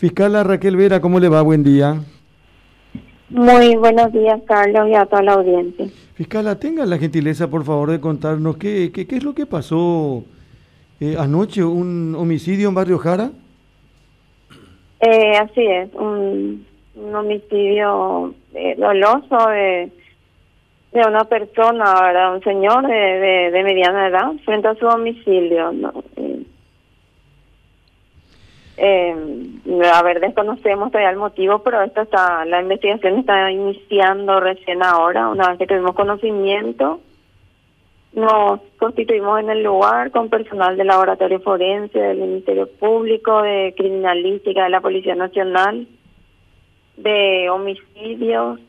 Fiscala Raquel Vera, ¿cómo le va? Buen día. Muy buenos días, Carlos, y a toda la audiencia. Fiscala, tenga la gentileza, por favor, de contarnos qué, qué, qué es lo que pasó eh, anoche, un homicidio en Barrio Jara. Eh, así es, un, un homicidio eh, doloso de, de una persona, ¿verdad? un señor de, de, de mediana edad, frente a su domicilio. ¿no? Eh, a ver, desconocemos todavía el motivo, pero esto está, la investigación está iniciando recién ahora, una vez que tuvimos conocimiento. Nos constituimos en el lugar con personal del laboratorio forense, del Ministerio Público, de Criminalística, de la Policía Nacional, de homicidios,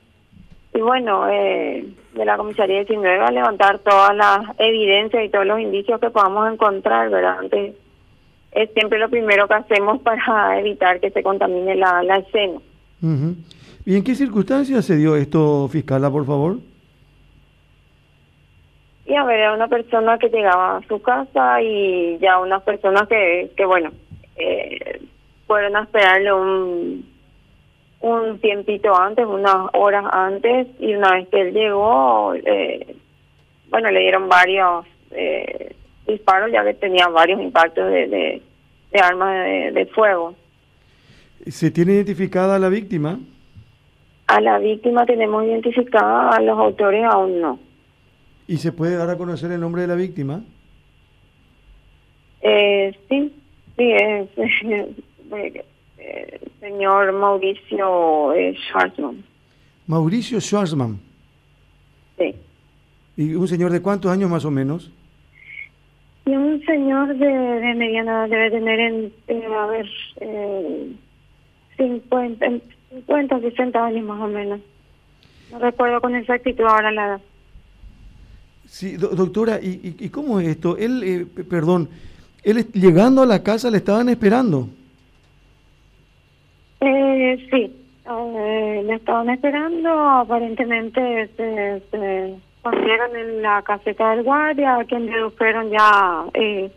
y bueno, eh, de la Comisaría 19 a levantar todas las evidencias y todos los indicios que podamos encontrar, ¿verdad? Antes, es siempre lo primero que hacemos para evitar que se contamine la, la escena. ¿Y en qué circunstancias se dio esto, fiscala, por favor? Y a ver, era una persona que llegaba a su casa y ya unas personas que, que bueno, eh, fueron a esperarle un, un tiempito antes, unas horas antes, y una vez que él llegó, eh, bueno, le dieron varios eh, disparos, ya que tenía varios impactos de, de, de armas de, de fuego. ¿Se tiene identificada a la víctima? A la víctima tenemos identificada, a los autores aún no. ¿Y se puede dar a conocer el nombre de la víctima? Eh, sí, sí, es eh, eh, señor Mauricio eh, Schwarzman. Mauricio Schwarzman. Sí. ¿Y un señor de cuántos años más o menos? Y un señor de, de mediana edad debe tener, en, eh, a ver, eh, 50, en 50, 60 años más o menos. No recuerdo con exactitud ahora la edad. Sí, do- doctora, ¿y, y, cómo es esto? Él, eh, perdón, él llegando a la casa le estaban esperando. Eh, sí, eh, le estaban esperando, aparentemente se, se escondieron en la caseta del guardia, a quien redujeron ya eh,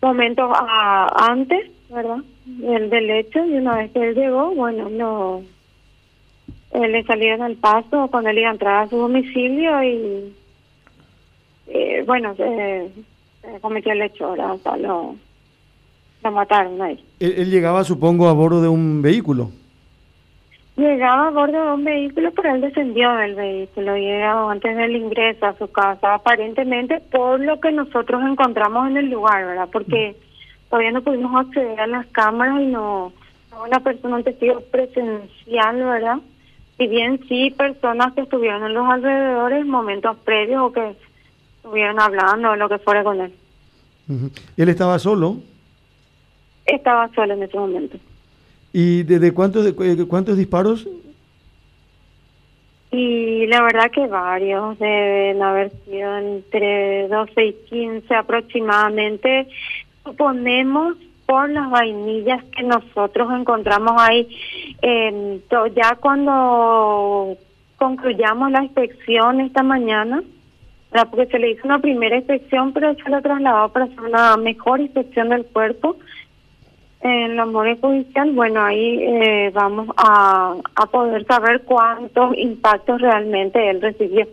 momentos a- antes, ¿verdad? Del, del hecho, y una vez que él llegó, bueno, no, eh, le salieron al paso cuando él iba a entrar a su domicilio y, eh, bueno, se, se cometió el hecho, ¿verdad? O sea, lo, lo mataron ahí. Él, él llegaba, supongo, a bordo de un vehículo. Llegaba a bordo de un vehículo, pero él descendió del vehículo y era antes del ingreso a su casa, aparentemente por lo que nosotros encontramos en el lugar, ¿verdad? Porque todavía no pudimos acceder a las cámaras y no, no una persona, un testigo presencial, ¿verdad? Si bien sí personas que estuvieron en los alrededores momentos previos o que estuvieron hablando o lo que fuera con él. Él estaba solo. Estaba solo en ese momento. ¿Y desde cuántos, de, cu- cuántos disparos? Y la verdad que varios deben haber sido entre 12 y 15 aproximadamente. Suponemos por las vainillas que nosotros encontramos ahí. Eh, ya cuando concluyamos la inspección esta mañana, porque se le hizo una primera inspección, pero se lo trasladó para hacer una mejor inspección del cuerpo en la memoria judicial, bueno, ahí eh, vamos a, a poder saber cuántos impactos realmente él recibió.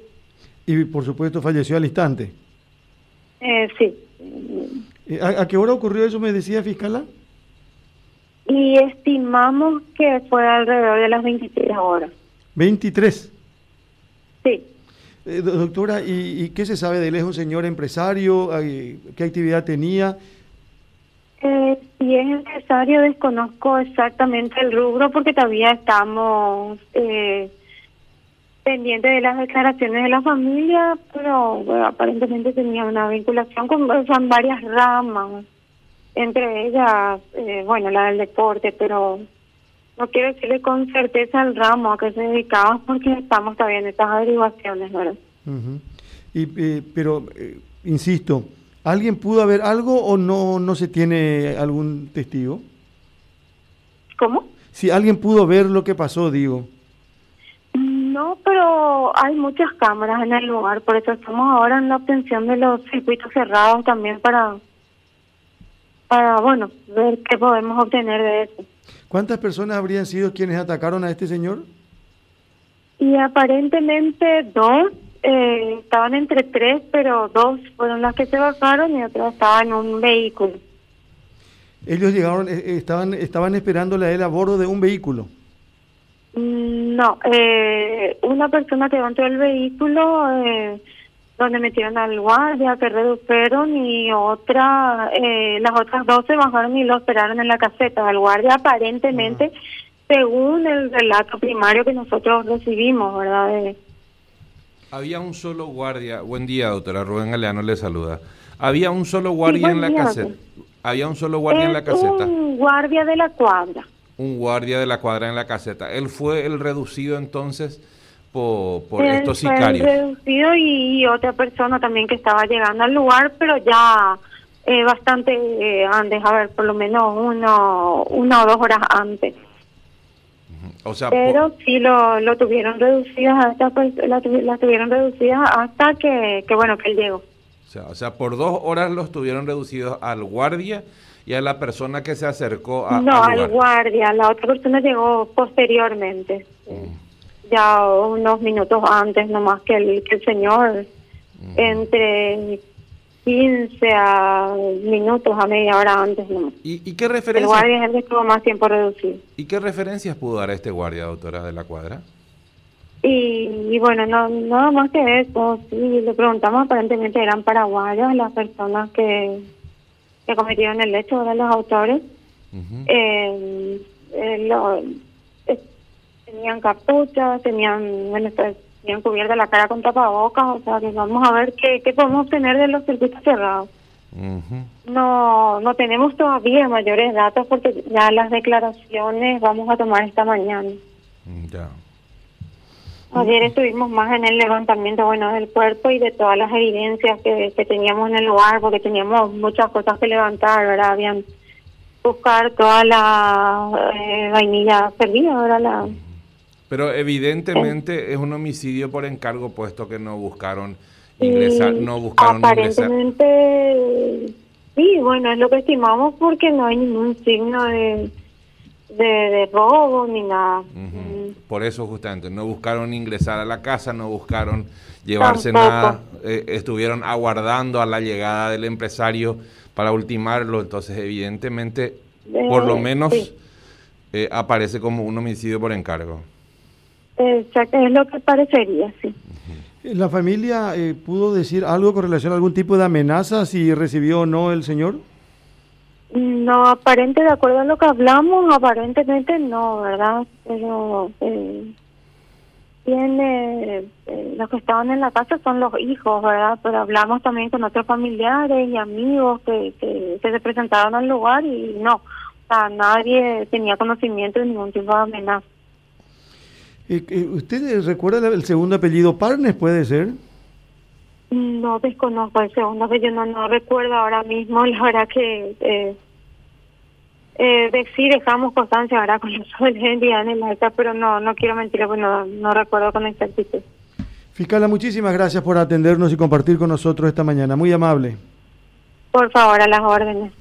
Y por supuesto falleció al instante. Eh, sí. Eh, ¿A, a qué hora ocurrió eso, me decía fiscala? Y estimamos que fue alrededor de las 23 horas. 23. Sí. Eh, do- doctora, ¿y, y qué se sabe de él? ¿Es un señor empresario? ¿Qué actividad tenía? Eh, si es necesario, desconozco exactamente el rubro porque todavía estamos eh, pendientes de las declaraciones de la familia, pero aparentemente tenía una vinculación con o sea, varias ramas, entre ellas, eh, bueno, la del deporte, pero no quiero decirle con certeza el ramo a que se dedicaba porque estamos todavía en estas averiguaciones, ¿verdad? Ujú. y, eh, pero, eh, insisto, ¿alguien pudo haber algo o no, no se tiene algún testigo? ¿Cómo? Si alguien pudo ver lo que pasó, digo. No, pero hay muchas cámaras en el lugar, por eso estamos ahora en la obtención de los circuitos cerrados también para, para bueno, ver qué podemos obtener de eso. ¿Cuántas personas habrían sido quienes atacaron a este señor? Y aparentemente dos, eh, estaban entre tres, pero dos fueron las que se bajaron y otra estaba en un vehículo. Ellos llegaron, eh, eh, estaban, estaban esperándole a él a bordo de un vehículo. Mm, No, eh, una persona que dentro del vehículo, eh, donde metieron al guardia, que redujeron, y otra, eh, las otras dos se bajaron y lo esperaron en la caseta. El guardia aparentemente, según el relato primario que nosotros recibimos, ¿verdad? De- Había un solo guardia. Buen día, doctora Rubén Galeano le saluda. Había un solo guardia en la día, caseta. Había un solo guardia en la caseta. un guardia de la cuadra. Un guardia de la cuadra en la caseta. Él fue el reducido entonces por, por Él estos fue sicarios. reducido y, otra persona también que estaba llegando al lugar, pero ya eh, bastante eh, antes, a ver, por lo menos uno, una o dos horas antes. O sea, por- Pero sí lo, lo tuvieron reducidas, hasta, pues, la, tuvi- la tuvieron reducidas hasta que, que, bueno, que él llegó. o sea, o sea, por dos horas los tuvieron reducidos al guardia y a la persona que se acercó a, no, al guardia, la otra persona llegó posteriormente, ya unos minutos antes nomás que el, que el señor, entre 15 a minutos a media hora antes nomás. ¿Y, y qué El referencias guardia es el que estuvo más tiempo reducido. y qué referencias pudo dar este guardia, doctora de la cuadra? Y, y bueno, no, nada más que eso, sí, le preguntamos, aparentemente eran paraguayos las personas que, que cometieron el hecho, eran los autores. Ujú. Eh, eh, lo- eh, tenían capuchas, tenían, bueno, tenían cubierta la cara con tapabocas, o sea, que vamos a ver qué, qué podemos obtener de los circuitos cerrados. No, no tenemos todavía mayores datos porque ya las declaraciones vamos a tomar esta mañana. Ya. Ayer estuvimos más en el levantamiento bueno del cuerpo y de todas las evidencias que, que teníamos en el lugar, porque teníamos muchas cosas que levantar, ¿verdad? Habían buscar toda la eh, vainilla perdida, ¿verdad? La, Pero evidentemente es un homicidio por encargo, puesto que no buscaron ingresar, no buscaron ingresar. aparentemente, sí, bueno, es lo que estimamos porque no hay ningún signo de, de, de robo ni nada. Por eso justamente, no buscaron ingresar a la casa, no buscaron llevarse Tampoco. nada, eh, estuvieron aguardando a la llegada del empresario para ultimarlo, entonces evidentemente, por lo Eh, menos, sí. eh, aparece como un homicidio por encargo. Exacto, es lo que parecería, sí. ¿La familia eh, pudo decir algo con relación a algún tipo de amenaza, si recibió o no el señor? No, aparente, de acuerdo a lo que hablamos, aparentemente no, ¿verdad? Pero eh, tiene, eh, los que estaban en la casa son los hijos, ¿verdad? Pero hablamos también con otros familiares y amigos que, que, que se presentaron al lugar y no, o sea, nadie tenía conocimiento de ningún tipo de amenaza. Eh, ¿Usted recuerda el segundo apellido? ¿Parnes puede ser? No desconozco el segundo, que yo no, no recuerdo ahora mismo, la verdad que eh, eh, de, sí dejamos constancia ahora con los de identidad en el acta, pero no no quiero mentir, pues no, no recuerdo con exactitud. Fiscala, muchísimas gracias por atendernos y compartir con nosotros esta mañana. Muy amable. Por favor, a las órdenes.